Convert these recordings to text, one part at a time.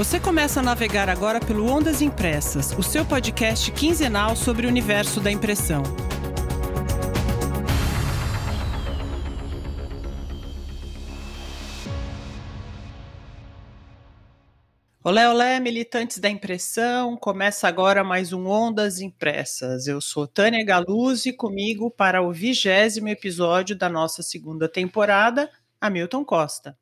Você começa a navegar agora pelo Ondas Impressas, o seu podcast quinzenal sobre o universo da impressão. Olé, olé, militantes da impressão. Começa agora mais um Ondas Impressas. Eu sou Tânia Galuzzi, comigo para o vigésimo episódio da nossa segunda temporada, Hamilton Costa.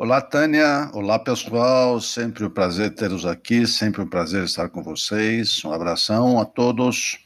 Olá, Tânia. Olá, pessoal. Sempre um prazer tê-los aqui, sempre um prazer estar com vocês. Um abração a todos.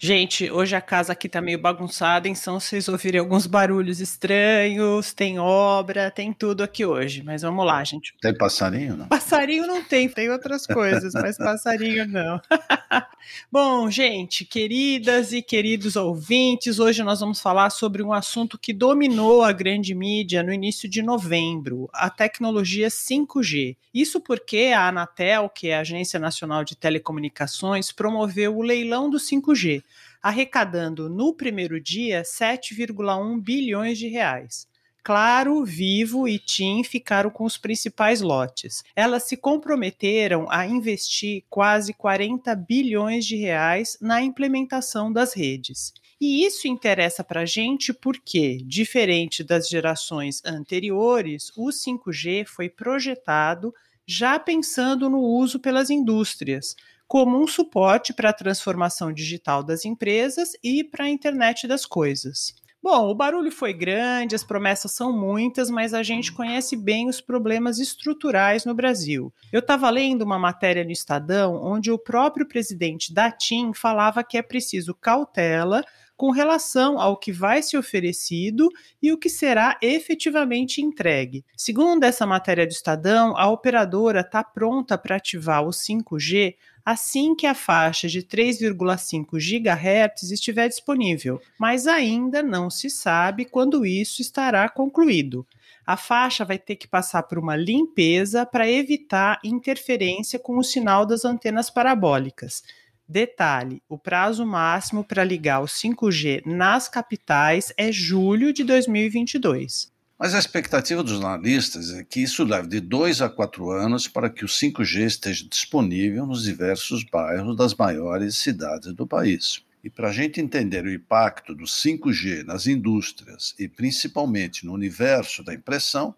Gente, hoje a casa aqui tá meio bagunçada, então vocês ouvirem alguns barulhos estranhos, tem obra, tem tudo aqui hoje. Mas vamos lá, gente. Tem passarinho, não? Passarinho não tem, tem outras coisas, mas passarinho não. Bom, gente, queridas e queridos ouvintes, hoje nós vamos falar sobre um assunto que dominou a grande mídia no início de novembro, a tecnologia 5G. Isso porque a Anatel, que é a Agência Nacional de Telecomunicações, promoveu o leilão do 5G arrecadando no primeiro dia 7,1 bilhões de reais. Claro, Vivo e TIM ficaram com os principais lotes. Elas se comprometeram a investir quase 40 bilhões de reais na implementação das redes. E isso interessa para a gente porque, diferente das gerações anteriores, o 5G foi projetado já pensando no uso pelas indústrias, como um suporte para a transformação digital das empresas e para a internet das coisas. Bom, o barulho foi grande, as promessas são muitas, mas a gente conhece bem os problemas estruturais no Brasil. Eu estava lendo uma matéria no Estadão onde o próprio presidente da TIM falava que é preciso cautela com relação ao que vai ser oferecido e o que será efetivamente entregue. Segundo essa matéria do Estadão, a operadora está pronta para ativar o 5G assim que a faixa de 3,5 GHz estiver disponível, mas ainda não se sabe quando isso estará concluído. A faixa vai ter que passar por uma limpeza para evitar interferência com o sinal das antenas parabólicas. Detalhe: o prazo máximo para ligar o 5G nas capitais é julho de 2022. Mas a expectativa dos analistas é que isso leve de dois a quatro anos para que o 5G esteja disponível nos diversos bairros das maiores cidades do país. E para a gente entender o impacto do 5G nas indústrias e principalmente no universo da impressão,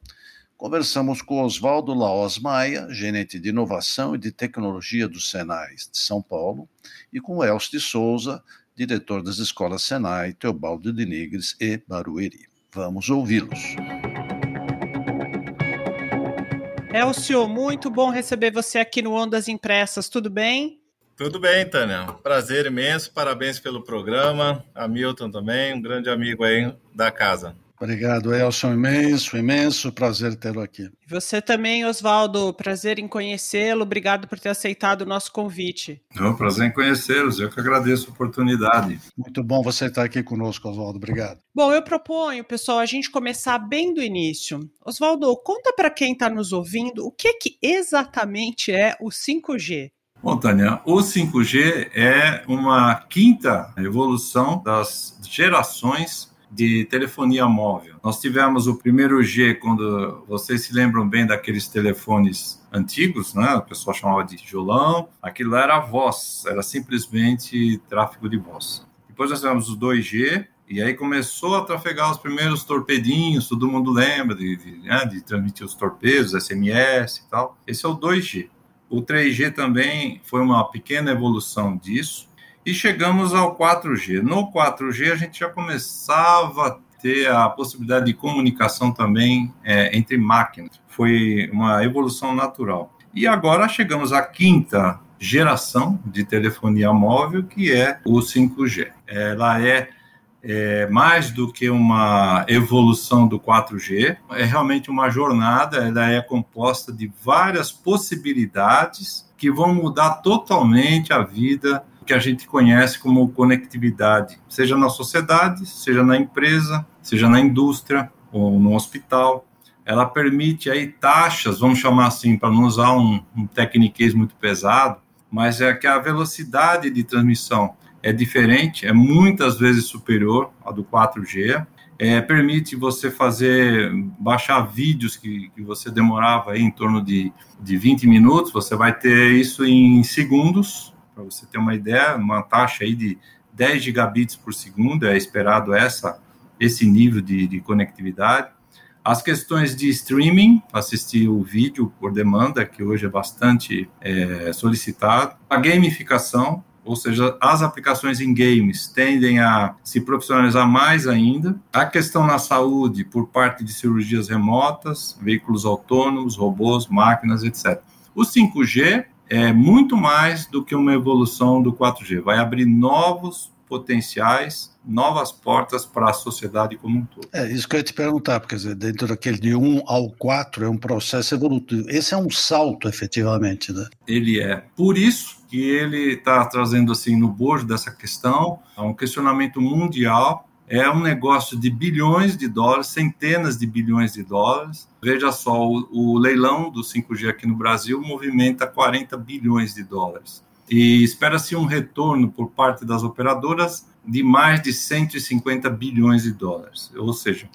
conversamos com Oswaldo Laos Maia, gerente de inovação e de tecnologia do Senai de São Paulo, e com Elcio de Souza, diretor das escolas Senai, Teobaldo de Nigres e Barueri. Vamos ouvi-los. Elcio, muito bom receber você aqui no Ondas Impressas, tudo bem? Tudo bem, Tânia. Prazer imenso, parabéns pelo programa. Hamilton também, um grande amigo aí da casa. Obrigado, Elson, imenso, imenso prazer tê-lo aqui. Você também, Oswaldo, prazer em conhecê-lo, obrigado por ter aceitado o nosso convite. É um prazer em conhecê-los, eu que agradeço a oportunidade. Muito bom você estar aqui conosco, Oswaldo, obrigado. Bom, eu proponho, pessoal, a gente começar bem do início. Oswaldo, conta para quem está nos ouvindo o que, que exatamente é o 5G. Bom, Tânia, o 5G é uma quinta evolução das gerações de telefonia móvel. Nós tivemos o primeiro G quando vocês se lembram bem daqueles telefones antigos, né? O pessoal chamava de tijolão. Aquilo era voz, era simplesmente tráfego de voz. Depois nós tivemos o 2G, e aí começou a trafegar os primeiros torpedinhos, todo mundo lembra de, de, né, de, transmitir os torpedos, SMS e tal. Esse é o 2G. O 3G também foi uma pequena evolução disso e chegamos ao 4G. No 4G, a gente já começava a ter a possibilidade de comunicação também é, entre máquinas. Foi uma evolução natural. E agora chegamos à quinta geração de telefonia móvel, que é o 5G. Ela é, é mais do que uma evolução do 4G, é realmente uma jornada, ela é composta de várias possibilidades que vão mudar totalmente a vida que a gente conhece como conectividade, seja na sociedade, seja na empresa, seja na indústria ou no hospital. Ela permite aí taxas, vamos chamar assim, para não usar um, um tecniquez muito pesado, mas é que a velocidade de transmissão é diferente, é muitas vezes superior à do 4G, é, permite você fazer, baixar vídeos que, que você demorava em torno de, de 20 minutos, você vai ter isso em segundos, para você ter uma ideia, uma taxa aí de 10 gigabits por segundo, é esperado essa, esse nível de, de conectividade. As questões de streaming, assistir o vídeo por demanda, que hoje é bastante é, solicitado. A gamificação, ou seja, as aplicações em games tendem a se profissionalizar mais ainda. A questão na saúde, por parte de cirurgias remotas, veículos autônomos, robôs, máquinas, etc. O 5G é muito mais do que uma evolução do 4G, vai abrir novos potenciais, novas portas para a sociedade como um todo. É isso que eu ia te perguntar, porque dizer, dentro daquele de 1 ao 4 é um processo evolutivo. Esse é um salto, efetivamente, né? Ele é. Por isso que ele está trazendo assim no bojo dessa questão, é um questionamento mundial é um negócio de bilhões de dólares, centenas de bilhões de dólares. Veja só, o, o, leilão do 5G aqui no Brasil movimenta 40 bilhões de dólares e espera-se um retorno por parte das operadoras de mais de 150 bilhões de dólares. Ou seja,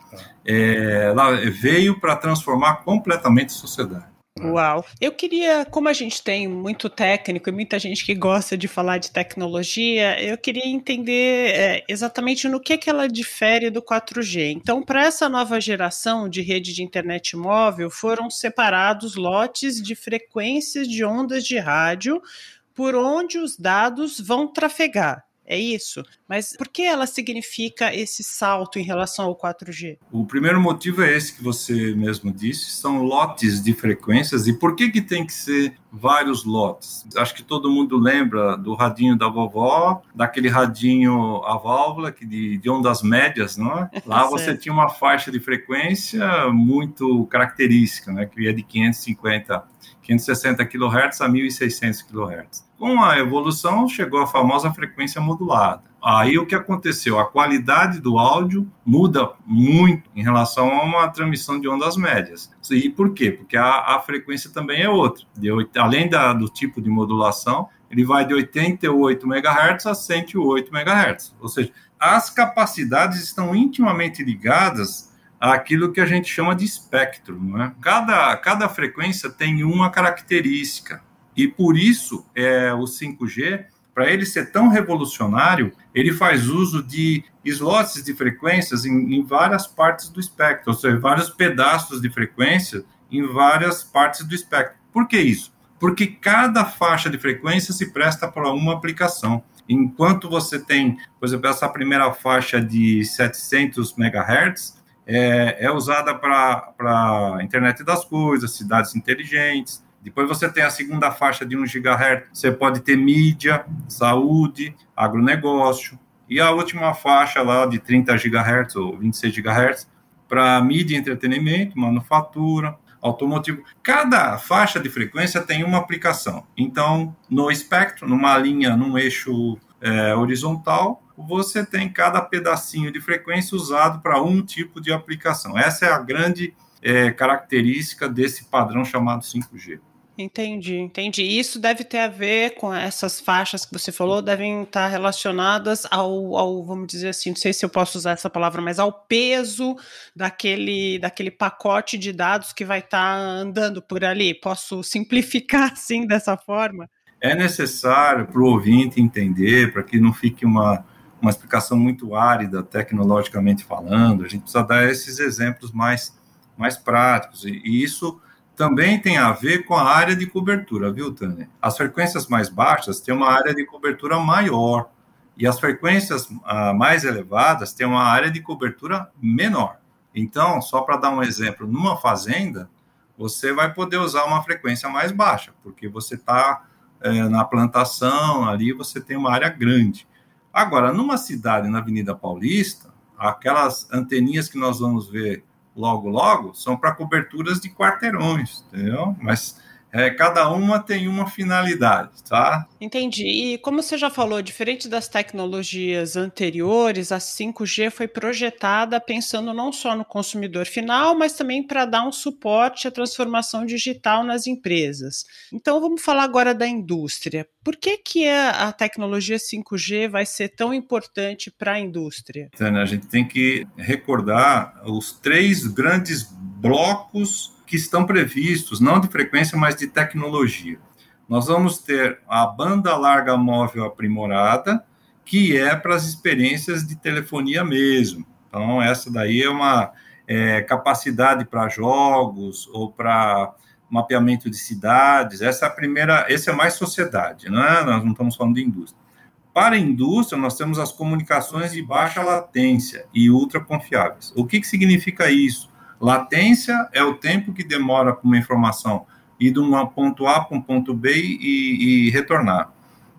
é, ela veio para transformar completamente a sociedade. Uau! Eu queria, como a gente tem muito técnico e muita gente que gosta de falar de tecnologia, eu queria entender é, exatamente no que, que ela difere do 4G. Então, para essa nova geração de rede de internet móvel, foram separados lotes de frequências de ondas de rádio por onde os dados vão trafegar. É isso. Mas por que ela significa esse salto em relação ao 4G? O primeiro motivo é esse que você mesmo disse, são lotes de frequências. E por que, que tem que ser vários lotes? Acho que todo mundo lembra do radinho da vovó, daquele radinho a válvula que de, de ondas médias, não é? Lá você tinha uma faixa de frequência muito característica, né? que ia de 550, 560 kHz a 1600 kHz. Com a evolução, chegou a famosa frequência modulada. Aí o que aconteceu? A qualidade do áudio muda muito em relação a uma transmissão de ondas médias. E por quê? Porque a, a frequência também é outra. De, além da, do tipo de modulação, ele vai de 88 MHz a 108 MHz. Ou seja, as capacidades estão intimamente ligadas àquilo que a gente chama de espectro. Não é? cada, cada frequência tem uma característica. E por isso, é, o 5G, para ele ser tão revolucionário, ele faz uso de slots de frequências em, em, várias partes do espectro, ou seja, vários pedaços de frequência em várias partes do espectro. Por que isso? Porque cada faixa de frequência se presta para uma aplicação. Enquanto você tem, por exemplo, essa primeira faixa de 700 MHz, é, é usada para a internet das coisas, cidades inteligentes, depois você tem a segunda faixa de 1 GHz, você pode ter mídia, saúde, agronegócio. E a última faixa lá de 30 GHz ou 26 GHz para mídia entretenimento, manufatura, automotivo. Cada faixa de frequência tem uma aplicação. Então, no espectro, numa linha, num eixo é, horizontal, você tem cada pedacinho de frequência usado para um tipo de aplicação. Essa é a grande é, característica desse padrão chamado 5G. Entendi, entendi. Isso deve ter a ver com essas faixas que você falou, devem estar relacionadas ao, ao, vamos dizer assim, não sei se eu posso usar essa palavra, mas ao peso daquele, daquele pacote de dados que vai estar andando por ali. Posso simplificar assim dessa forma? É necessário para o ouvinte entender, para que não fique uma, uma explicação muito árida tecnologicamente falando, a gente precisa dar esses exemplos mais, mais práticos. E, e isso também tem a ver com a área de cobertura, viu, Tânia? As frequências mais baixas têm uma área de cobertura maior e as frequências ah, mais elevadas têm uma área de cobertura menor. Então, só para dar um exemplo, numa fazenda, você vai poder usar uma frequência mais baixa, porque você está é, na plantação, ali você tem uma área grande. Agora, numa cidade na Avenida Paulista, aquelas anteninhas que nós vamos ver logo, logo, são para coberturas de quarteirões, entendeu? Mas é, cada uma tem uma finalidade, tá? Entendi. E como você já falou, diferente das tecnologias anteriores, a 5G foi projetada pensando não só no consumidor final, mas também para dar um suporte à transformação digital nas empresas. Então vamos falar agora da indústria. Por que, que a, a tecnologia 5G vai ser tão importante para a indústria? Então, a gente tem que recordar os três grandes blocos que estão previstos, não de frequência, mas de tecnologia. Nós vamos ter a banda larga móvel aprimorada, que é para as experiências de telefonia mesmo. Então, essa daí é uma é, capacidade para jogos ou para mapeamento de cidades. Essa é a primeira, esse é mais sociedade, não é? Nós não estamos falando de indústria. Para a indústria, nós temos as comunicações de baixa latência e ultra confiáveis. O que, que significa isso? Latência é o tempo que demora para uma informação ir de um ponto A para um ponto B e, e retornar.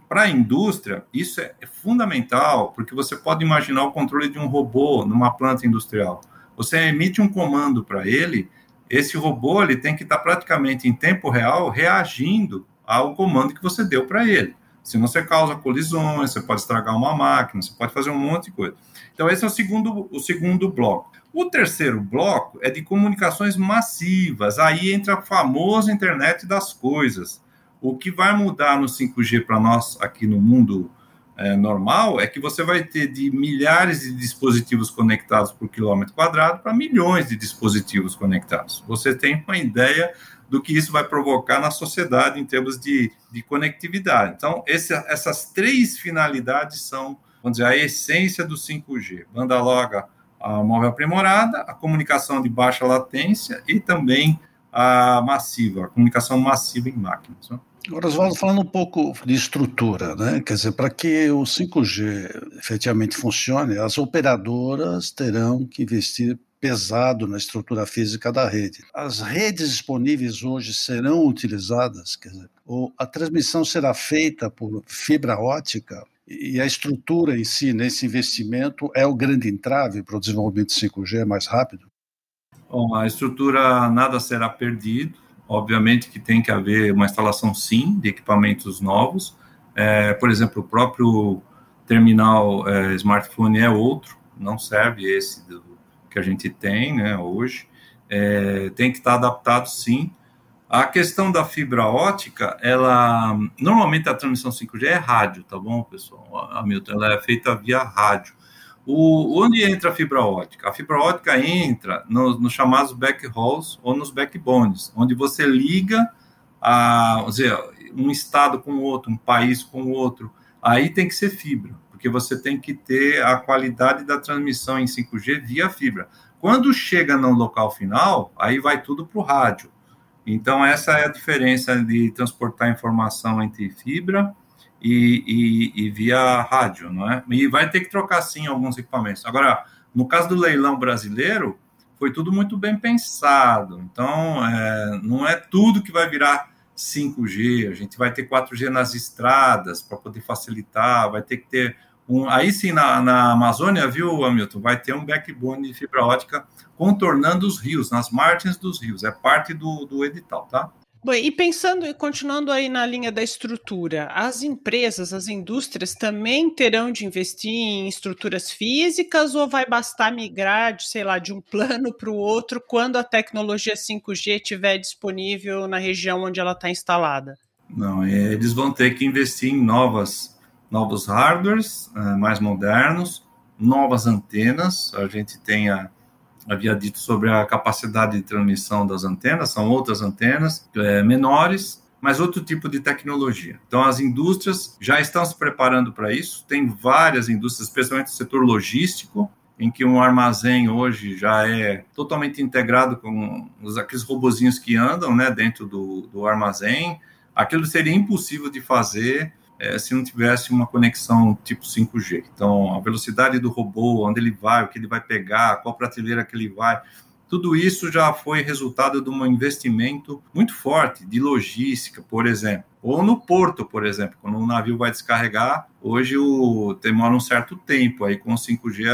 Para a indústria, isso é fundamental, porque você pode imaginar o controle de um robô numa planta industrial. Você emite um comando para ele, esse robô ele tem que estar praticamente em tempo real reagindo ao comando que você deu para ele. Senão você causa colisões, você pode estragar uma máquina, você pode fazer um monte de coisa. Então, esse é o segundo, o segundo bloco. O terceiro bloco é de comunicações massivas. Aí entra a famosa internet das coisas. O que vai mudar no 5G para nós aqui no mundo é, normal é que você vai ter de milhares de dispositivos conectados por quilômetro quadrado para milhões de dispositivos conectados. Você tem uma ideia do que isso vai provocar na sociedade em termos de, de conectividade. Então, esse, essas três finalidades são, vamos dizer, a essência do 5G. Banda larga a móvel aprimorada, a comunicação de baixa latência e também a massiva, a comunicação massiva em máquinas. Né? Agora, Oswaldo, falando um pouco de estrutura, né? Quer dizer, para que o 5G efetivamente funcione, as operadoras terão que investir pesado na estrutura física da rede. As redes disponíveis hoje serão utilizadas, quer dizer, ou a transmissão será feita por fibra ótica e a estrutura em si, nesse investimento, é o grande entrave para o desenvolvimento 5G mais rápido? Bom, a estrutura nada será perdido. Obviamente que tem que haver uma instalação, sim, de equipamentos novos. É, por exemplo, o próprio terminal é, smartphone é outro, não serve esse do, que a gente tem né, hoje. É, tem que estar adaptado, sim, a questão da fibra ótica, ela normalmente a transmissão 5G é rádio, tá bom, pessoal? A Milton, ela é feita via rádio. O, onde entra a fibra ótica? A fibra ótica entra nos, chamados backhauls ou nos backbones, onde você liga a, dizer, um estado com outro, um país com outro. Aí tem que ser fibra, porque você tem que ter a qualidade da transmissão em 5G via fibra. Quando chega no local final, aí vai tudo para o rádio. Então, essa é a diferença de transportar informação entre fibra e, e, e, via rádio, não é? E vai ter que trocar, sim, alguns equipamentos. Agora, no caso do leilão brasileiro, foi tudo muito bem pensado. Então, é, não é tudo que vai virar 5G. A gente vai ter 4G nas estradas para poder facilitar, vai ter que ter um, aí sim, na, na Amazônia, viu, Hamilton, vai ter um backbone de fibra ótica contornando os rios, nas margens dos rios. É parte do, do edital, tá? Bom, e pensando e continuando aí na linha da estrutura, as empresas, as indústrias também terão de investir em estruturas físicas ou vai bastar migrar, de, sei lá, de um plano para o outro quando a tecnologia 5G estiver disponível na região onde ela está instalada? Não, é, eles vão ter que investir em novas novos hardwares uh, mais modernos, novas antenas. A gente tem a, havia dito sobre a capacidade de transmissão das antenas, são outras antenas é, menores, mas outro tipo de tecnologia. Então, as indústrias já estão se preparando para isso. Tem várias indústrias, especialmente no setor logístico, em que um armazém hoje já é totalmente integrado com os, aqueles robozinhos que andam né, dentro do, do armazém. Aquilo seria impossível de fazer é, se não tivesse uma conexão tipo 5G. Então, a velocidade do robô, onde ele vai, o que ele vai pegar, qual prateleira que ele vai, tudo isso já foi resultado de um investimento muito forte de logística, por exemplo. Ou no porto, por exemplo, quando um navio vai descarregar, hoje o, demora um certo tempo, aí com o 5G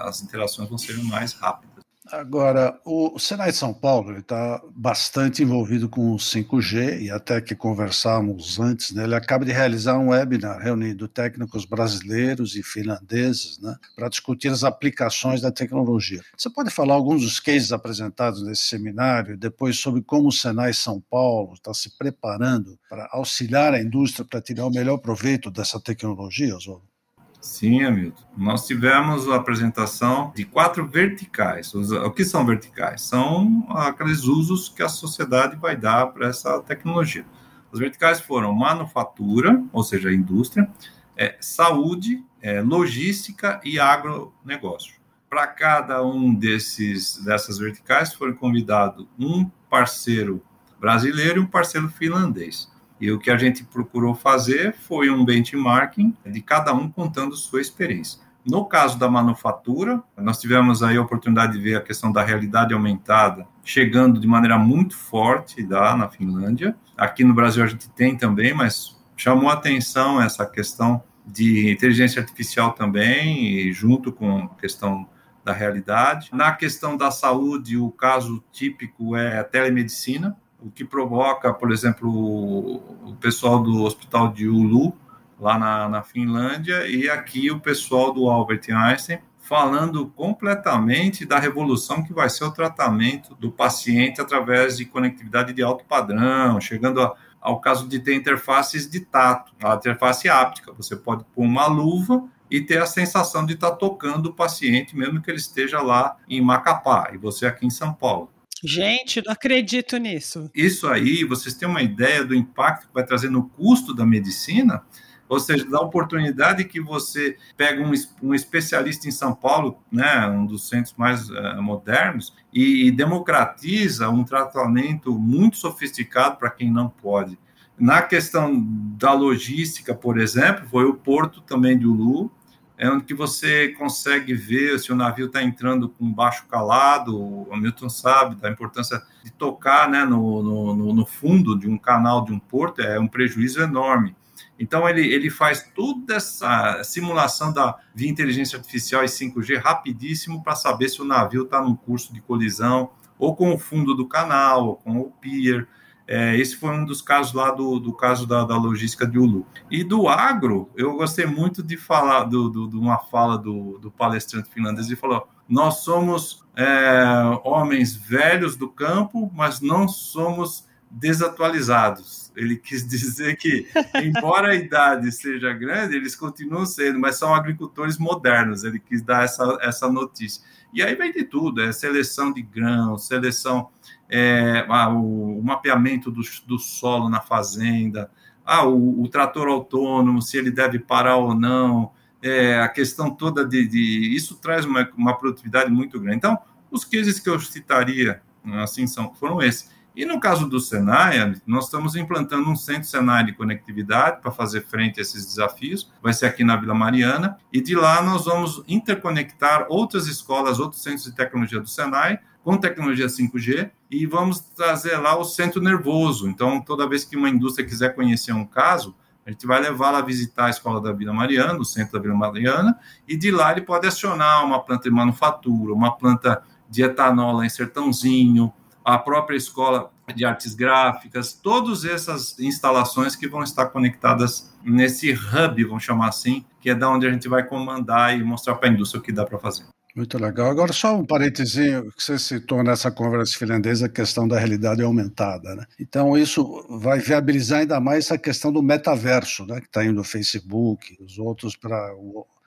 as interações vão ser mais rápidas. Agora, o Senai de São Paulo está bastante envolvido com o 5G e até que conversamos antes, né, ele acaba de realizar um webinar reunindo técnicos brasileiros e finlandeses né, para discutir as aplicações da tecnologia. Você pode falar alguns dos cases apresentados nesse seminário e depois sobre como o Senai São Paulo está se preparando para auxiliar a indústria para tirar o melhor proveito dessa tecnologia, Oswaldo? Sim, Hamilton. Nós tivemos a apresentação de quatro verticais. O que são verticais? São aqueles usos que a sociedade vai dar para essa tecnologia. As verticais foram manufatura, ou seja, indústria, é, saúde, é, logística e agronegócio. Para cada um desses dessas verticais foram convidados um parceiro brasileiro e um parceiro finlandês. E o que a gente procurou fazer foi um benchmarking de cada um contando sua experiência. No caso da manufatura, nós tivemos aí a oportunidade de ver a questão da realidade aumentada chegando de maneira muito forte lá na Finlândia. Aqui no Brasil a gente tem também, mas chamou atenção essa questão de inteligência artificial também, junto com a questão da realidade. Na questão da saúde, o caso típico é a telemedicina, o que provoca, por exemplo, o pessoal do hospital de Ulu, lá na, na Finlândia, e aqui o pessoal do Albert Einstein, falando completamente da revolução que vai ser o tratamento do paciente através de conectividade de alto padrão, chegando a, ao caso de ter interfaces de tato, a interface áptica. Você pode pôr uma luva e ter a sensação de estar tocando o paciente, mesmo que ele esteja lá em Macapá, e você aqui em São Paulo. Gente, não acredito nisso. Isso aí, vocês têm uma ideia do impacto que vai trazer no custo da medicina? Ou seja, da oportunidade que você pega um, um especialista em São Paulo, né, um dos centros mais uh, modernos, e, e democratiza um tratamento muito sofisticado para quem não pode. Na questão da logística, por exemplo, foi o porto também de Ulu, é onde que você consegue ver se o navio está entrando com baixo calado. O Hamilton sabe da importância de tocar né, no, no, no, fundo de um canal de um porto, é um prejuízo enorme. Então, ele, ele faz toda essa simulação da, via inteligência artificial e 5G rapidíssimo para saber se o navio está num curso de colisão, ou com o fundo do canal, ou com o pier. É, esse foi um dos casos lá do, do caso da, da, logística de Ulu. E do agro, eu gostei muito de falar do, do, de uma fala do, do palestrante finlandês. Ele falou: nós somos é, homens velhos do campo, mas não somos desatualizados. Ele quis dizer que, embora a idade seja grande, eles continuam sendo, mas são agricultores modernos. Ele quis dar essa, essa notícia. E aí vem de tudo: é seleção de grãos, seleção é, ah, o, o, mapeamento do, do, solo na fazenda, ah, o, o, trator autônomo, se ele deve parar ou não, é, a questão toda de, de isso traz uma, uma, produtividade muito grande. Então, os cases que eu citaria assim são, foram esses. E no caso do Senai, nós estamos implantando um centro Senai de conectividade para fazer frente a esses desafios. Vai ser aqui na Vila Mariana. E de lá nós vamos interconectar outras escolas, outros centros de tecnologia do Senai com tecnologia 5G e vamos trazer lá o centro nervoso. Então, toda vez que uma indústria quiser conhecer um caso, a gente vai levá-la a visitar a escola da Vila Mariana, o centro da Vila Mariana, e de lá ele pode acionar uma planta de manufatura, uma planta de etanol em Sertãozinho, a própria escola de artes gráficas, todas essas instalações que vão estar conectadas nesse hub, vamos chamar assim, que é da onde a gente vai comandar e mostrar para a indústria o que dá para fazer. Muito legal. Agora, só um parentezinho que você citou nessa conversa finlandesa, a questão da realidade aumentada. Né? Então, isso vai viabilizar ainda mais essa questão do metaverso, né? que está indo o Facebook, os outros para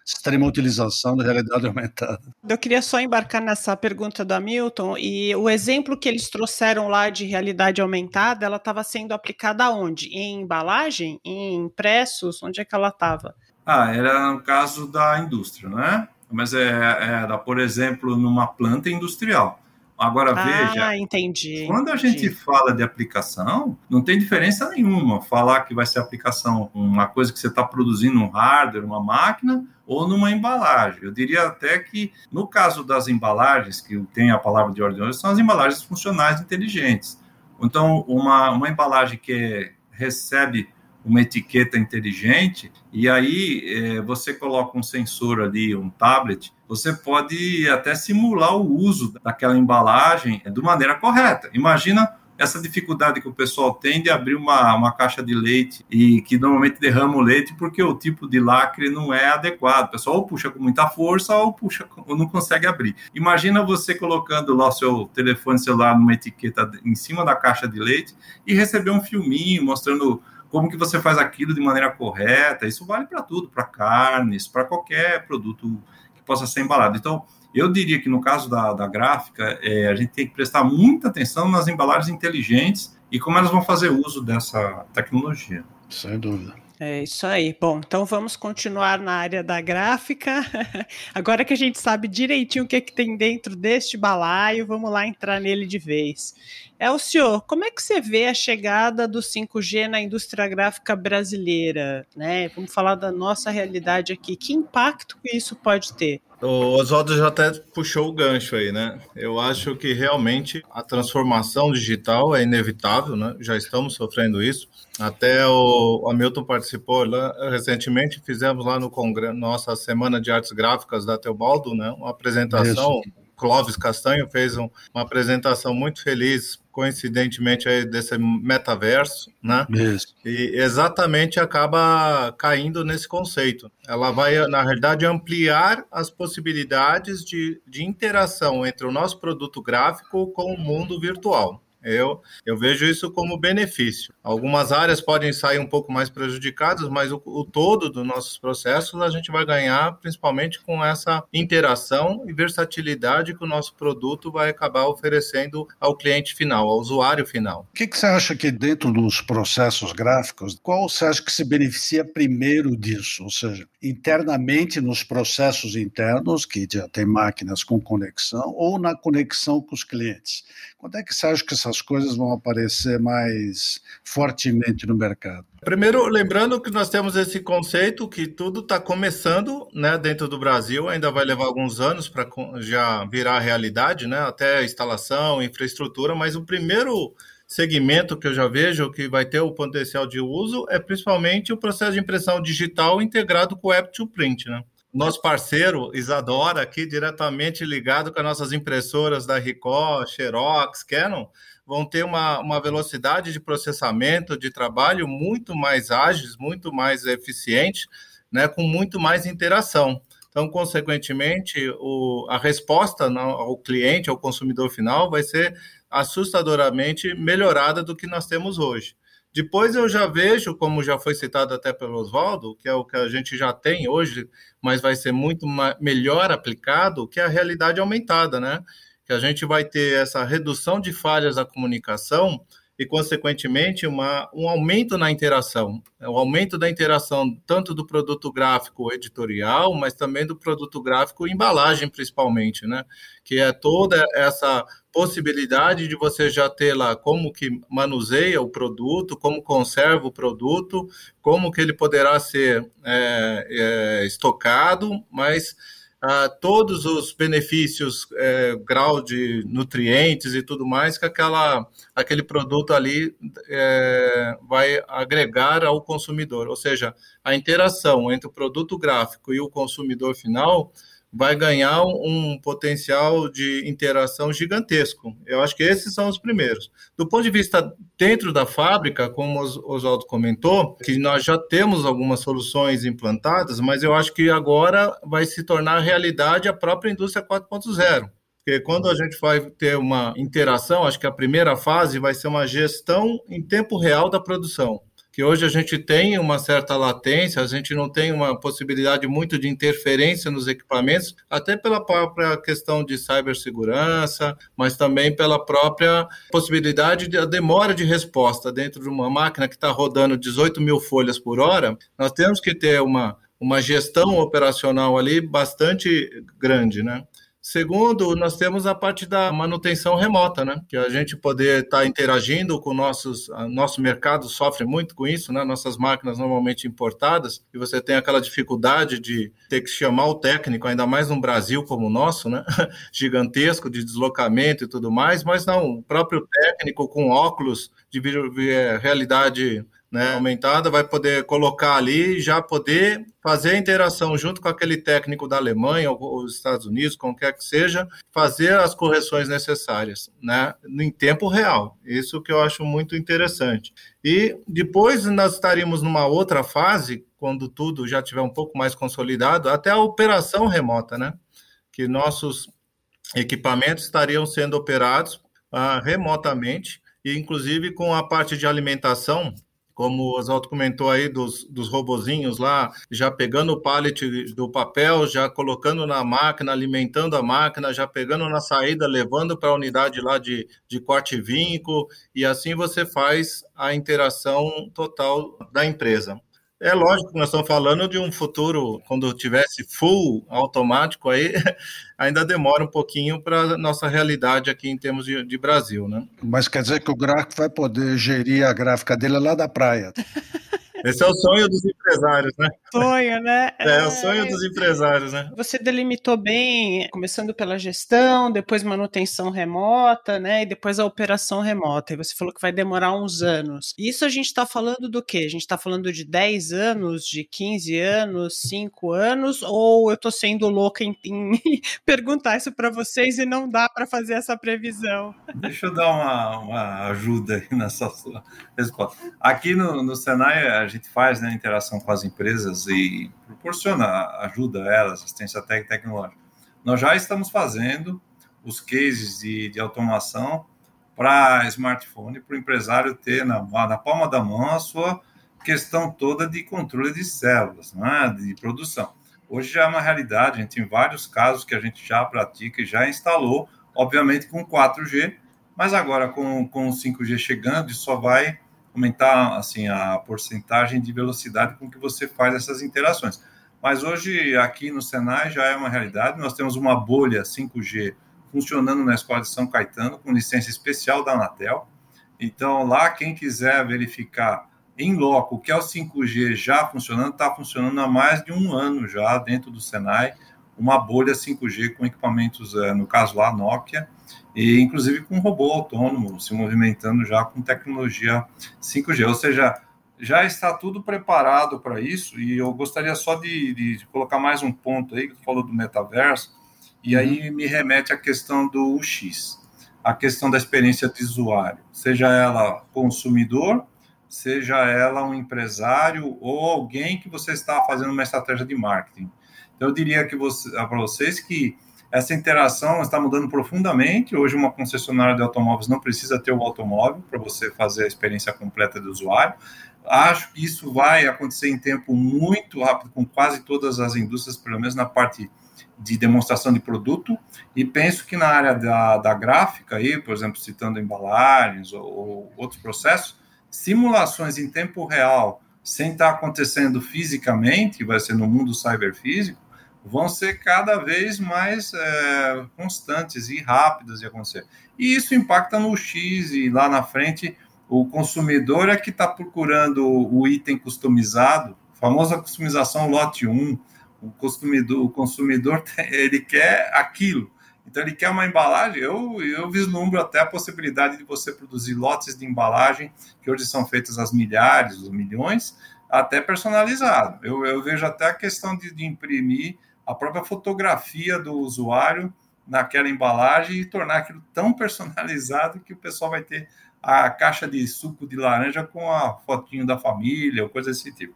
extrema utilização da realidade aumentada. Eu queria só embarcar nessa pergunta do Hamilton e o exemplo que eles trouxeram lá de realidade aumentada, ela estava sendo aplicada aonde? Em embalagem? Em impressos? Onde é que ela estava? Ah, era no caso da indústria, né? Mas é, era, por exemplo, numa planta industrial. Agora ah, veja, entendi, quando a gente entendi. fala de aplicação, não tem diferença nenhuma falar que vai ser aplicação uma coisa que você está produzindo um hardware, uma máquina, ou numa embalagem. Eu diria até que no caso das embalagens, que tem a palavra de ordem hoje, são as embalagens funcionais inteligentes. Então, uma, uma embalagem que recebe uma etiqueta inteligente, e aí é, você coloca um sensor ali, um tablet, você pode até simular o uso daquela embalagem de maneira correta. Imagina essa dificuldade que o pessoal tem de abrir uma, uma caixa de leite e que normalmente derrama o leite porque o tipo de lacre não é adequado. O pessoal ou puxa com muita força ou puxa ou não consegue abrir. Imagina você colocando lá o seu telefone celular numa etiqueta em cima da caixa de leite e receber um filminho mostrando como que você faz aquilo de maneira correta. Isso vale para tudo, para carnes, para qualquer produto que possa ser embalado. Então, eu diria que no caso da, da gráfica, é, a gente tem que prestar muita atenção nas embalagens inteligentes e como elas vão fazer uso dessa tecnologia. Sem dúvida. É isso aí. Bom, então vamos continuar na área da gráfica. Agora que a gente sabe direitinho o que, é que tem dentro deste balaio, vamos lá entrar nele de vez. O senhor, como é que você vê a chegada do 5G na indústria gráfica brasileira? Né? Vamos falar da nossa realidade aqui. Que impacto isso pode ter? O Oswaldo já até puxou o gancho aí, né? Eu acho que realmente a transformação digital é inevitável, né? Já estamos sofrendo isso. Até o Hamilton participou lá, recentemente, fizemos lá no Congresso, nossa Semana de Artes Gráficas da Teobaldo, né? Uma apresentação. Isso. Clóvis Castanho fez um, uma apresentação muito feliz coincidentemente aí desse metaverso, né? Isso. E exatamente acaba caindo nesse conceito. Ela vai, na realidade, ampliar as possibilidades de, de interação entre o nosso produto gráfico com o mundo virtual. Eu, eu vejo isso como benefício. Algumas áreas podem sair um pouco mais prejudicadas, mas o, o, todo dos nossos processos a gente vai ganhar principalmente com essa interação e versatilidade que o nosso produto vai acabar oferecendo ao cliente final, ao usuário final. O que, que você acha que dentro dos processos gráficos, qual você acha que se beneficia primeiro disso? Ou seja, internamente nos processos internos, que já tem máquinas com conexão, ou na conexão com os clientes? Quando é que você acha que essas coisas vão aparecer mais fortemente no mercado? Primeiro, lembrando que nós temos esse conceito que tudo está começando né, dentro do Brasil, ainda vai levar alguns anos para já virar realidade, né, até instalação, infraestrutura, mas o primeiro segmento que eu já vejo que vai ter o potencial de uso é principalmente o processo de impressão digital integrado com o App to Print. Né? nosso parceiro Isadora, aqui diretamente ligado com as nossas impressoras da Ricoh, Xerox, Canon, vão ter uma, uma velocidade de processamento de trabalho muito mais ágeis, muito mais eficiente, né, com muito mais interação. Então, consequentemente, o, a resposta ao cliente, ao consumidor final, vai ser assustadoramente melhorada do que nós temos hoje. Depois eu já vejo, como já foi citado até pelo Oswaldo, que é o que a gente já tem hoje, mas vai ser muito melhor aplicado, que é a realidade aumentada, né? Que a gente vai ter essa redução de falhas da comunicação e, consequentemente, uma, um aumento na interação. O aumento da interação tanto do produto gráfico editorial, mas também do produto gráfico embalagem, principalmente, né? Que é toda essa possibilidade de você já ter lá como que manuseia o produto, como conserva o produto, como que ele poderá ser é, é, estocado, mas todos os benefícios, é, grau de nutrientes e tudo mais que aquela, aquele produto ali é, vai agregar ao consumidor. Ou seja, a interação entre o produto gráfico e o consumidor final vai ganhar um potencial de interação gigantesco. Eu acho que esses são os primeiros. Do ponto de vista dentro da fábrica, como o Oswaldo comentou, que nós já temos algumas soluções implantadas, mas eu acho que agora vai se tornar realidade a própria indústria 4.0. Porque quando a gente vai ter uma interação, acho que a primeira fase vai ser uma gestão em tempo real da produção que hoje a gente tem uma certa latência, a gente não tem uma possibilidade muito de interferência nos equipamentos, até pela própria questão de cibersegurança, mas também pela própria possibilidade de demora de resposta dentro de uma máquina que está rodando 18 mil folhas por hora, nós temos que ter uma, uma gestão operacional ali bastante grande, né? Segundo, nós temos a parte da manutenção remota, né? Que a gente poder estar tá interagindo com nossos, nosso mercado sofre muito com isso, né? Nossas máquinas normalmente importadas e você tem aquela dificuldade de ter que chamar o técnico, ainda mais num Brasil como o nosso, né? Gigantesco de deslocamento e tudo mais, mas não, o próprio técnico com óculos de realidade né, aumentada, vai poder colocar ali já poder fazer a interação junto com aquele técnico da Alemanha ou os Estados Unidos, qualquer que seja, fazer as correções necessárias, né, em tempo real. Isso que eu acho muito interessante. E depois nós estaríamos numa outra fase, quando tudo já tiver um pouco mais consolidado, até a operação remota, né? Que nossos equipamentos estariam sendo operados ah, remotamente, e inclusive com a parte de alimentação, como o Oswaldo comentou aí dos, dos robozinhos lá, já pegando o pallet do papel, já colocando na máquina, alimentando a máquina, já pegando na saída, levando para a unidade lá de, de corte vinco, e assim você faz a interação total da empresa. É lógico que nós estamos falando de um futuro, quando tivesse full automático, aí ainda demora um pouquinho para a nossa realidade aqui em termos de, de, Brasil, né? Mas quer dizer que o gráfico vai poder gerir a gráfica dele lá da praia. Esse é o sonho dos empresários, né? Sonho, né? É, é o sonho dos empresários, né? Você delimitou bem, começando pela gestão, depois manutenção remota, né? E depois a operação remota. E você falou que vai demorar uns anos. Isso a gente está falando do quê? A gente está falando de 10 anos, de 15 anos, 5 anos? Ou eu estou sendo louca em, em perguntar isso para vocês e não dá para fazer essa previsão? Deixa eu dar uma, uma ajuda aí nessa sua resposta. Aqui no, no Senai, a gente faz né, interação com as empresas e proporciona ajuda a elas, assistência técnica tecnológica. Nós já estamos fazendo os cases de, de automação para smartphone, para o empresário ter na, na palma da mão a sua questão toda de controle de células, né, de produção. Hoje já é uma realidade, a gente tem vários casos que a gente já pratica e já instalou, obviamente com 4G, mas agora com, com o 5G chegando, isso só vai aumentar assim a porcentagem de velocidade com que você faz essas interações. Mas hoje aqui no Senai já é uma realidade. Nós temos uma bolha 5G funcionando na escola de São Caetano com licença especial da Anatel. Então lá quem quiser verificar em loco o que é o 5G já funcionando, está funcionando há mais de um ano já dentro do Senai, uma bolha 5G com equipamentos, eh, no caso lá Nokia, e inclusive com robô autônomo se movimentando já com tecnologia 5G, ou seja, já está tudo preparado para isso. E eu gostaria só de, de, colocar mais um ponto aí que tu falou do metaverso, e aí uhum. me remete à questão do UX, a questão da experiência de usuário, seja ela consumidor, seja ela um empresário ou alguém que você está fazendo uma estratégia de marketing. Então, eu diria que para vocês que essa interação está mudando profundamente. Hoje, uma concessionária de automóveis não precisa ter o automóvel para você fazer a experiência completa do usuário. Acho que isso vai acontecer em tempo muito rápido com quase todas as indústrias, pelo menos na parte de demonstração de produto. E penso que na área da, da gráfica, aí, por exemplo, citando embalagens ou, ou outros processos, simulações em tempo real, sem estar acontecendo fisicamente, vai ser no mundo cyberfísico, vão ser cada vez mais é, constantes e rápidas de acontecer. E isso impacta no X e lá na frente o consumidor é que está procurando o item customizado, famosa customização lote 1, o consumidor, o consumidor ele quer aquilo. Então ele quer uma embalagem. Eu, eu vislumbro até a possibilidade de você produzir lotes de embalagem que hoje são feitas às milhares, ou milhões, até personalizado. Eu, eu vejo até a questão de, de imprimir a própria fotografia do usuário naquela embalagem e tornar aquilo tão personalizado que o pessoal vai ter a caixa de suco de laranja com a fotinho da família ou coisa desse tipo.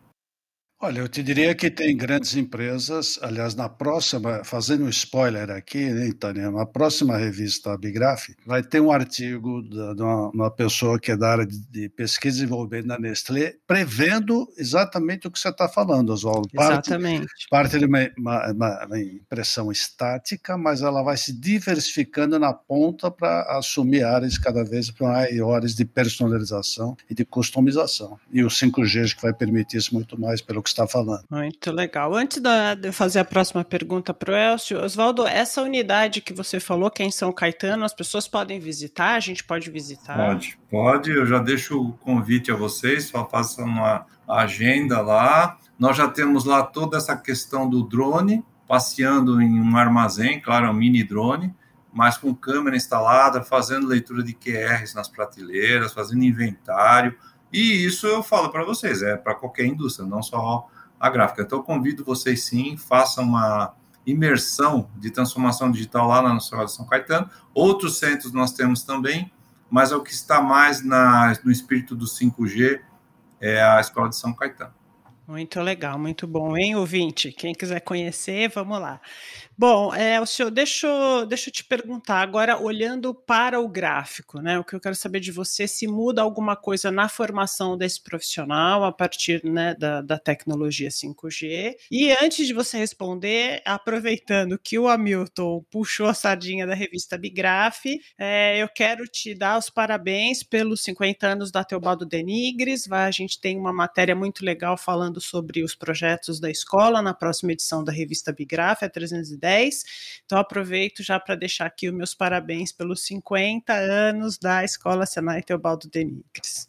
Olha, eu te diria que tem grandes empresas, aliás, na próxima, fazendo um spoiler aqui, né, Tânia, na próxima revista Bigraf, vai ter um artigo de uma, uma pessoa que é da área de, de, pesquisa e desenvolvimento da Nestlé, prevendo exatamente o que você está falando, Oswaldo. Parte, exatamente. Parte de uma, uma, uma, impressão estática, mas ela vai se diversificando na ponta para assumir áreas cada vez maiores de personalização e de customização. E o 5G que vai permitir isso muito mais pelo que está falando. Muito legal. Antes de fazer a próxima pergunta para o Elcio, Oswaldo, essa unidade que você falou, que é em São Caetano, as pessoas podem visitar? A gente pode visitar? Pode, pode. Eu já deixo o convite a vocês, só façam uma agenda lá. Nós já temos lá toda essa questão do drone, passeando em um armazém, claro, é um mini drone, mas com câmera instalada, fazendo leitura de QRs nas prateleiras, fazendo inventário, E isso eu falo para vocês, é para qualquer indústria, não só a gráfica. Então, convido vocês sim, façam uma imersão de transformação digital lá na Escola de São Caetano. Outros centros nós temos também, mas é o que está mais na, no espírito do 5G é a Escola de São Caetano. Muito legal, muito bom, hein, ouvinte? Quem quiser conhecer, vamos lá. Bom, é, o senhor, deixa, deixa eu te perguntar agora, olhando para o gráfico, né? O que eu quero saber de você se muda alguma coisa na formação desse profissional a partir né, da, da tecnologia 5G. E antes de você responder, aproveitando que o Hamilton puxou a sardinha da revista Bigraf, é, eu quero te dar os parabéns pelos 50 anos da Teobaldo Denigres. A gente tem uma matéria muito legal falando sobre os projetos da escola na próxima edição da revista Bigraf, a 310 2010. Então aproveito já para deixar aqui os meus parabéns pelos 50 anos da Escola Senai Teobaldo Denigres.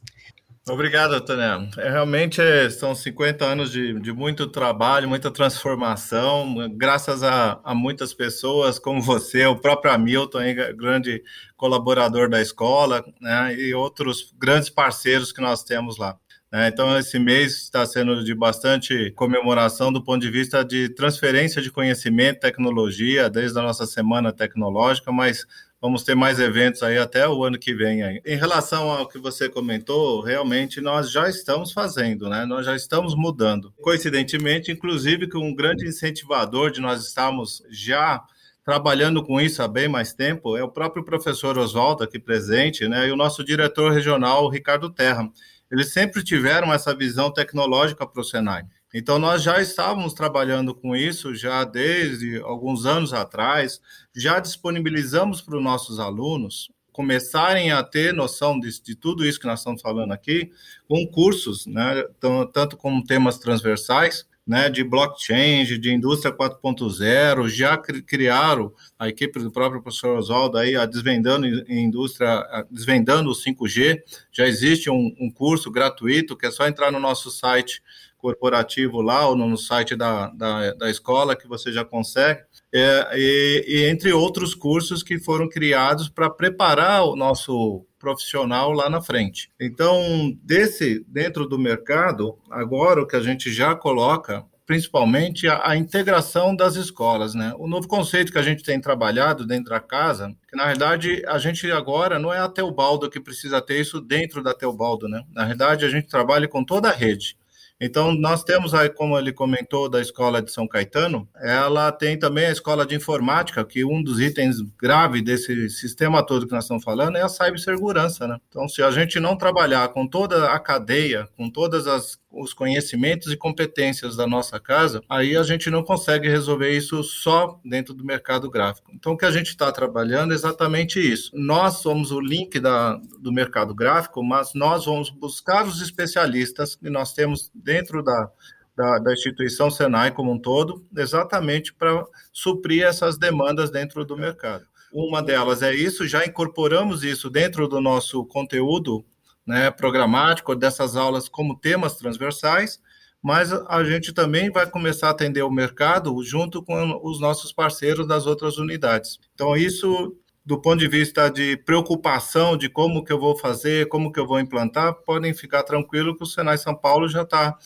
Obrigado, Tânia. É, realmente é, são 50 anos de, de, muito trabalho, muita transformação, graças a, a, muitas pessoas como você, o próprio Hamilton, grande colaborador da escola, né, e outros grandes parceiros que nós temos lá. Né? Então, esse mês está sendo de bastante comemoração do ponto de vista de transferência de conhecimento, tecnologia, desde a nossa semana tecnológica, mas vamos ter mais eventos aí até o ano que vem. Aí. Em relação ao que você comentou, realmente nós já estamos fazendo, né? Nós já estamos mudando. Coincidentemente, inclusive, que um grande incentivador de nós estarmos já trabalhando com isso há bem mais tempo é o próprio professor Oswaldo aqui presente, né? E o nosso diretor regional, Ricardo Terra eles sempre tiveram essa visão tecnológica para o Senai. Então, nós já estávamos trabalhando com isso já desde alguns anos atrás, já disponibilizamos para os nossos alunos começarem a ter noção de, de, tudo isso que nós estamos falando aqui, com cursos, né, tanto como temas transversais, né, de blockchain, de indústria 4.0, já criaram a equipe do próprio professor Oswaldo aí, a Desvendando Indústria, a Desvendando o 5G, já existe um, um, curso gratuito, que é só entrar no nosso site corporativo lá, ou no site da, da, da escola, que você já consegue, é, e, e entre outros cursos que foram criados para preparar o nosso profissional lá na frente. Então, desse dentro do mercado, agora o que a gente já coloca principalmente a, a, integração das escolas, né? O novo conceito que a gente tem trabalhado dentro da casa, que na verdade a gente agora não é a Teobaldo que precisa ter isso dentro da Teobaldo, né? Na verdade a gente trabalha com toda a rede. Então, nós temos aí, como ele comentou, da escola de São Caetano, ela tem também a escola de informática, que um dos itens graves desse sistema todo que nós estamos falando é a cibersegurança, né? Então, se a gente não trabalhar com toda a cadeia, com todas as os conhecimentos e competências da nossa casa, aí a gente não consegue resolver isso só dentro do mercado gráfico. Então, o que a gente está trabalhando é exatamente isso. Nós somos o link da, do mercado gráfico, mas nós vamos buscar os especialistas que nós temos dentro da, da, da, instituição Senai como um todo, exatamente para suprir essas demandas dentro do mercado. Uma delas é isso, já incorporamos isso dentro do nosso conteúdo né, programático dessas aulas como temas transversais, mas a gente também vai começar a atender o mercado junto com os nossos parceiros das outras unidades. Então, isso, do ponto de vista de preocupação de como que eu vou fazer, como que eu vou implantar, podem ficar tranquilo que o Senai São Paulo já está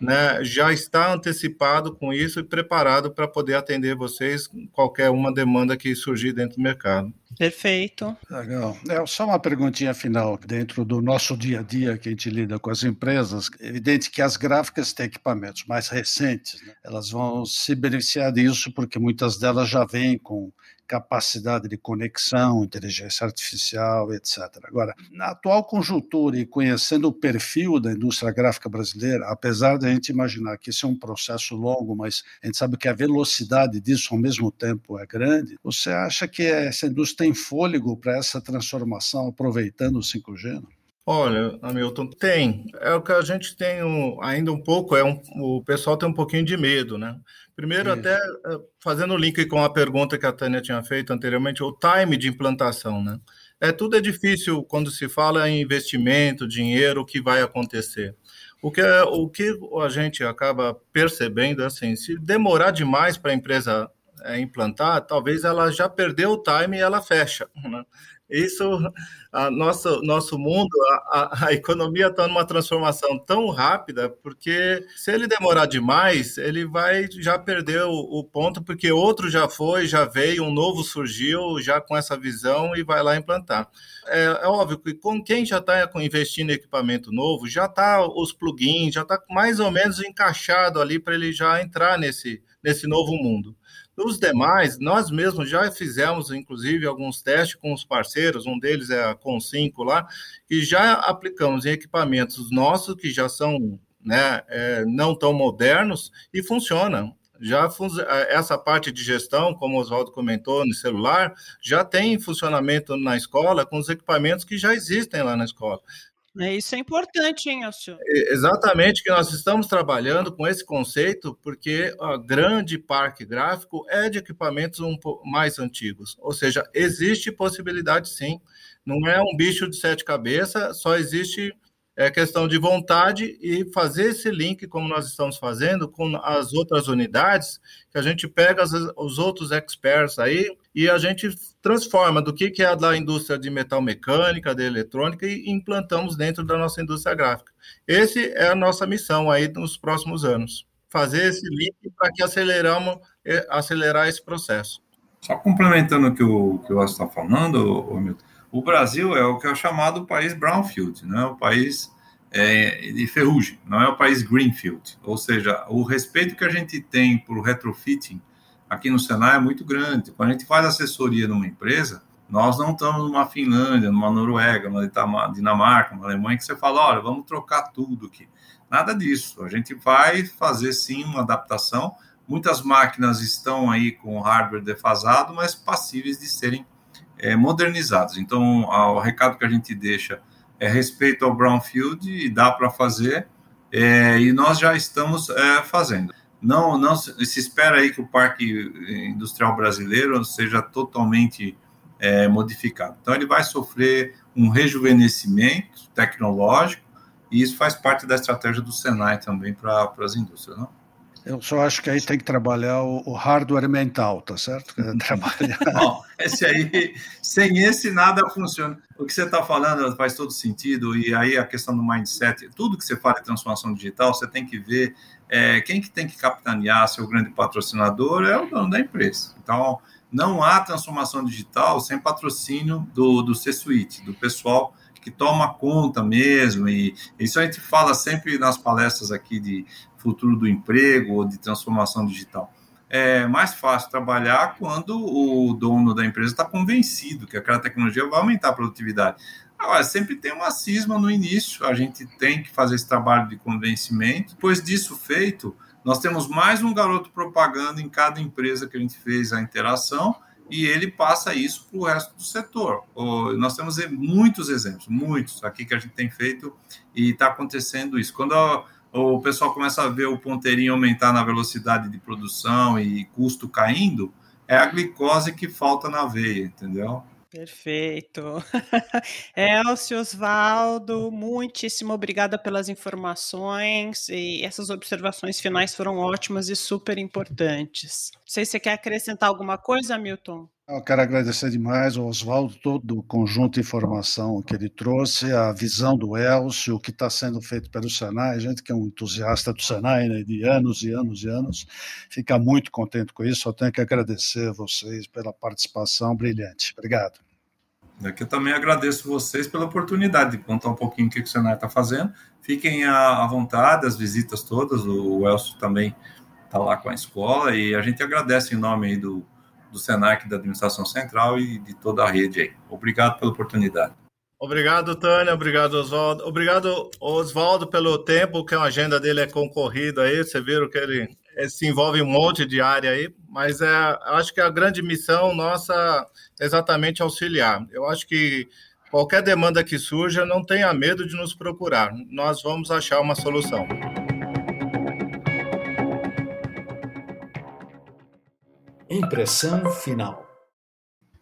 né, já está antecipado com isso e preparado para poder atender vocês qualquer uma demanda que surgir dentro do mercado. Perfeito. Legal. É, só uma perguntinha final. Dentro do nosso dia a dia que a gente lida com as empresas, é evidente que as gráficas têm equipamentos mais recentes, né? elas vão se beneficiar disso porque muitas delas já vêm com capacidade de conexão, inteligência artificial, etc. Agora, na atual conjuntura e conhecendo o perfil da indústria gráfica brasileira, apesar de a gente imaginar que isso é um processo longo, mas a gente sabe que a velocidade disso ao mesmo tempo é grande, você acha que essa indústria tem fôlego para essa transformação aproveitando o 5G? Olha, Hamilton, tem. É o que a gente tem um, ainda um pouco, é um, o pessoal tem um pouquinho de medo, né? Primeiro, Isso. até eh, fazendo o link com a pergunta que a Tânia tinha feito anteriormente, o time de implantação, né? É, tudo é difícil quando se fala em investimento, dinheiro, o que vai acontecer. O que, é, o que a gente acaba percebendo, assim, se demorar demais para a empresa é, implantar, talvez ela já perdeu o time e ela fecha. Né? Isso, a nosso, nosso mundo, a, a economia está numa transformação tão rápida, porque se ele demorar demais, ele vai já perder o, o, ponto, porque outro já foi, já veio, um novo surgiu, já com essa visão e vai lá implantar. É, é óbvio que com quem já está investindo em equipamento novo, já está os plugins, já está mais ou menos encaixado ali para ele já entrar nesse, nesse novo mundo. Os demais, nós mesmos já fizemos, inclusive, alguns testes com os parceiros, um deles é a Com5 lá, e já aplicamos em equipamentos nossos que já são né, é, não tão modernos e funcionam. Já é, essa parte de gestão, como o Oswaldo comentou, no celular, já tem funcionamento na escola com os equipamentos que já existem lá na escola. É, isso é importante, hein, Alcio? Exatamente, que nós estamos trabalhando com esse conceito, porque o grande parque gráfico é de equipamentos um mais antigos. Ou seja, existe possibilidade sim. Não é um bicho de sete cabeças, só existe é questão de vontade e fazer esse link, como nós estamos fazendo, com as outras unidades, que a gente pega as, os outros experts aí e a gente transforma do que, que é da indústria de metal mecânica, de eletrônica e implantamos dentro da nossa indústria gráfica. Esse é a nossa missão aí nos próximos anos. Fazer esse link para que aceleramos, eh, acelerar esse processo. Só complementando o que o que você está falando, Milton, o Brasil é o que é chamado país brownfield, né? o país é, de ferrugem, não é o país greenfield. Ou seja, o respeito que a gente tem por retrofitting aqui no Senai é muito grande. Quando a gente faz assessoria numa empresa, nós não estamos numa Finlândia, numa Noruega, numa Dinamarca, numa Alemanha, que você fala, olha, vamos trocar tudo aqui. Nada disso. A gente vai fazer sim uma adaptação. Muitas máquinas estão aí com hardware defasado, mas passíveis de serem é, modernizados. Então, o recado que a gente deixa é respeito ao brownfield e dá para fazer, é, e nós já estamos é, fazendo. Não, não se espera aí que o parque industrial brasileiro seja totalmente é, modificado. Então, ele vai sofrer um rejuvenescimento tecnológico, e isso faz parte da estratégia do Senai também para as indústrias, não? Eu só acho que aí tem que trabalhar o, o hardware mental, tá certo? Trabalhar. Bom, esse aí, sem esse nada funciona. O que você está falando faz todo sentido, e aí a questão do mindset, tudo que você fala de transformação digital, você tem que ver é, quem que tem que capitanear, seu grande patrocinador é o dono da empresa. Então, não há transformação digital sem patrocínio do, do C-Suite, do pessoal que toma conta mesmo, e isso a gente fala sempre nas palestras aqui de futuro do emprego ou de transformação digital. É mais fácil trabalhar quando o dono da empresa está convencido que aquela tecnologia vai aumentar a produtividade. Agora, sempre tem uma cisma no início, a gente tem que fazer esse trabalho de convencimento. Depois disso feito, nós temos mais um garoto propaganda em cada empresa que a gente fez a interação e ele passa isso para o resto do setor. Nós temos muitos exemplos, muitos aqui que a gente tem feito e está acontecendo isso. Quando o pessoal começa a ver o ponteirinho aumentar na velocidade de produção e custo caindo, é a glicose que falta na veia, entendeu? Perfeito. Elcio Osvaldo, muitíssimo obrigada pelas informações e essas observações finais foram ótimas e super importantes. Não sei se você quer acrescentar alguma coisa, Milton. Eu quero agradecer demais ao Oswaldo todo o conjunto de informação que ele trouxe, a visão do Elcio, o que está sendo feito pelo Senai, a gente que é um entusiasta do Senai né, de anos e anos e anos, fica muito contente com isso, só tenho que agradecer a vocês pela participação brilhante. Obrigado. Aqui eu também agradeço vocês pela oportunidade de contar um pouquinho o que o Senai está fazendo. Fiquem à vontade, as visitas todas, o Elcio também está lá com a escola, e a gente agradece em nome aí do do Senac, da Administração Central e de toda a rede aí. Obrigado pela oportunidade. Obrigado, Tânia. Obrigado, Oswaldo. Obrigado, Oswaldo, pelo tempo, que a agenda dele é concorrida aí. Você viram que ele, ele se envolve um monte de área aí, mas é, acho que a grande missão nossa é exatamente auxiliar. Eu acho que qualquer demanda que surja, não tenha medo de nos procurar. Nós vamos achar uma solução. Impressão final.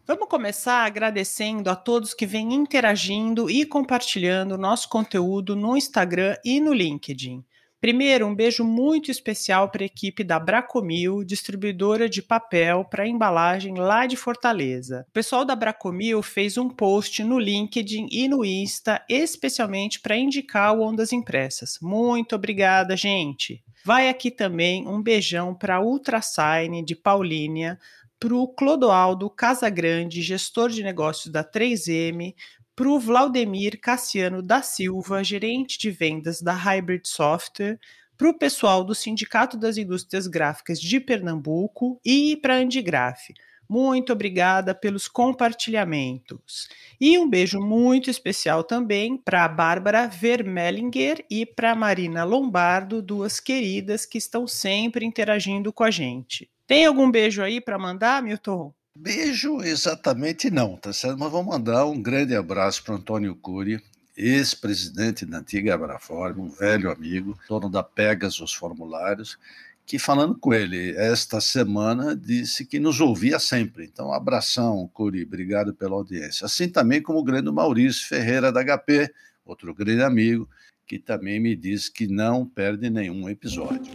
Vamos começar agradecendo a todos que vêm interagindo e compartilhando nosso conteúdo no Instagram e no LinkedIn. Primeiro, um beijo muito especial para a equipe da Bracomil, distribuidora de papel para embalagem lá de Fortaleza. O pessoal da Bracomil fez um post no LinkedIn e no Insta, especialmente para indicar o Ondas Impressas. Muito obrigada, gente! Vai aqui também um beijão para a Ultrasign de Paulínia, para o Clodoaldo Casagrande, gestor de negócios da 3M, para o Vlaudemir Cassiano da Silva, gerente de vendas da Hybrid Software, para o pessoal do Sindicato das Indústrias Gráficas de Pernambuco e para a Andigraf. Muito obrigada pelos compartilhamentos. E um beijo muito especial também para a Bárbara Vermelinger e para a Marina Lombardo, duas queridas que estão sempre interagindo com a gente. Tem algum beijo aí para mandar, Milton? Beijo exatamente não, tá certo? Mas vou mandar um grande abraço para Antônio Cury, ex-presidente da antiga Abraform, um velho amigo, dono da Pegasus Formulários, que falando com ele esta semana disse que nos ouvia sempre. Então, abração, Curi, obrigado pela audiência. Assim também como o grande Maurício Ferreira da HP, outro grande amigo, que também me diz que não perde nenhum episódio.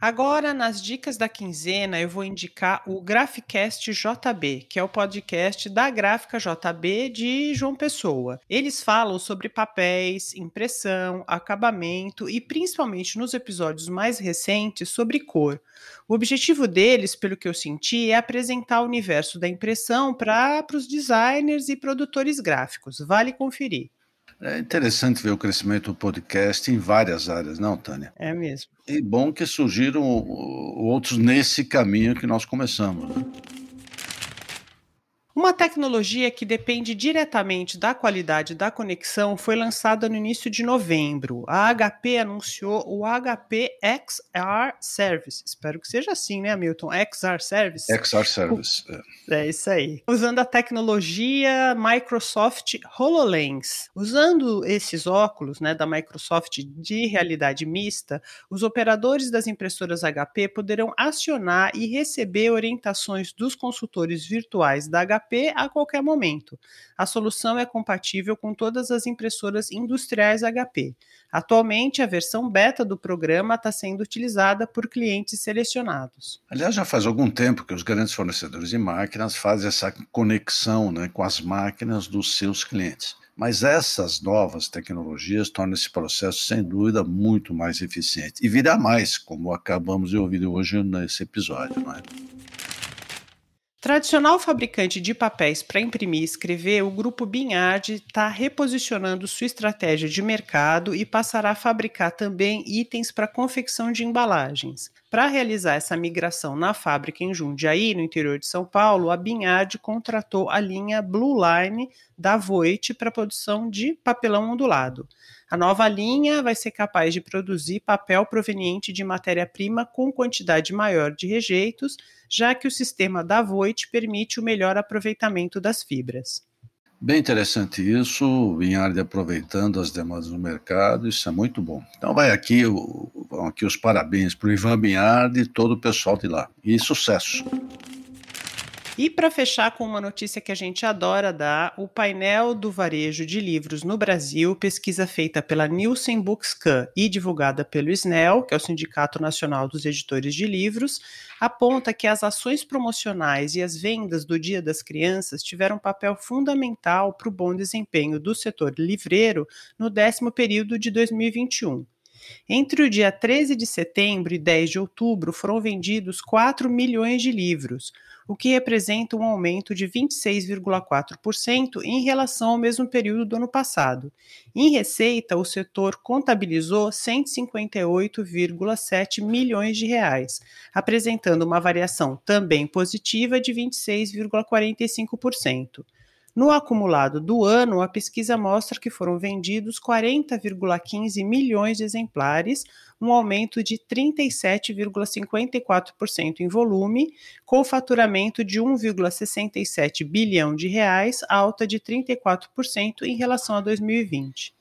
Agora, nas dicas da quinzena, eu vou indicar o Graphicast JB, que é o podcast da Gráfica JB de João Pessoa. Eles falam sobre papéis, impressão, acabamento e, principalmente nos episódios mais recentes, sobre cor. O objetivo deles, pelo que eu senti, é apresentar o universo da impressão para os designers e produtores gráficos. Vale conferir. É interessante ver o crescimento do podcast em várias áreas, não, Tânia? É mesmo. E bom que surgiram outros nesse caminho que nós começamos. Né? Uma tecnologia que depende diretamente da qualidade da conexão foi lançada no início de novembro. A HP anunciou o HP XR Service. Espero que seja assim, né, Milton? XR Service. XR Service. É. é isso aí. Usando a tecnologia Microsoft HoloLens. Usando esses óculos, né, da Microsoft de realidade mista, os operadores das impressoras HP poderão acionar e receber orientações dos consultores virtuais da HP A qualquer momento. A solução é compatível com todas as impressoras industriais HP. Atualmente, a versão beta do programa está sendo utilizada por clientes selecionados. Aliás, já faz algum tempo que os grandes fornecedores de máquinas fazem essa conexão né, com as máquinas dos seus clientes. Mas essas novas tecnologias tornam esse processo, sem dúvida, muito mais eficiente. E virá mais, como acabamos de ouvir hoje nesse episódio, não é? Tradicional fabricante de papéis para imprimir e escrever, o grupo Binhard está reposicionando sua estratégia de mercado e passará a fabricar também itens para confecção de embalagens. Para realizar essa migração na fábrica em Jundiaí, no interior de São Paulo, a Binhard contratou a linha Blue Line da Voit para produção de papelão ondulado. A nova linha vai ser capaz de produzir papel proveniente de matéria-prima com quantidade maior de rejeitos, já que o sistema da Voit permite o melhor aproveitamento das fibras. Bem interessante isso, o Vinhard aproveitando as demandas do mercado, isso é muito bom. Então vai aqui, vão aqui os parabéns para o Ivan Vinhard e todo o pessoal de lá. E sucesso! E para fechar com uma notícia que a gente adora dar, o painel do varejo de livros no Brasil, pesquisa feita pela Nielsen Bookscan e divulgada pelo SNEL, que é o Sindicato Nacional dos Editores de Livros, aponta que as ações promocionais e as vendas do Dia das Crianças tiveram um papel fundamental para o bom desempenho do setor livreiro no décimo período de 2021. Entre o dia 13 de setembro e 10 de outubro foram vendidos 4 milhões de livros, o que representa um aumento de 26,4% em relação ao mesmo período do ano passado. Em receita, o setor contabilizou 158,7 milhões de reais, apresentando uma variação também positiva de 26,45%. No acumulado do ano, a pesquisa mostra que foram vendidos 40,15 milhões de exemplares, um aumento de 37,54% em volume, com faturamento de 1,67 bilhão de reais, alta de 34% em relação a 2020.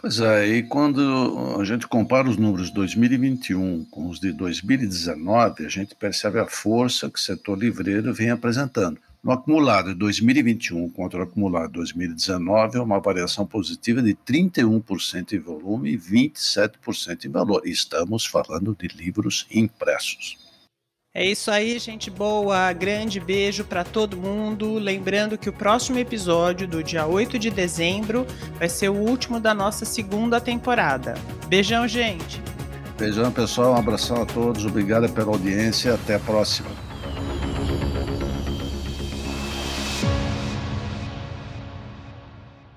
Pois é, e quando a gente compara os números de 2021 com os de 2019, a gente percebe a força que o setor livreiro vem apresentando No acumulado de 2021 contra o acumulado de 2019, uma variação positiva de 31% em volume e 27% em valor. Estamos falando de livros impressos. É isso aí, gente boa. Grande beijo para todo mundo. Lembrando que o próximo episódio, do dia 8 de dezembro, vai ser o último da nossa segunda temporada. Beijão, gente. Beijão, pessoal. Um abração a todos. Obrigado pela audiência. Até a próxima.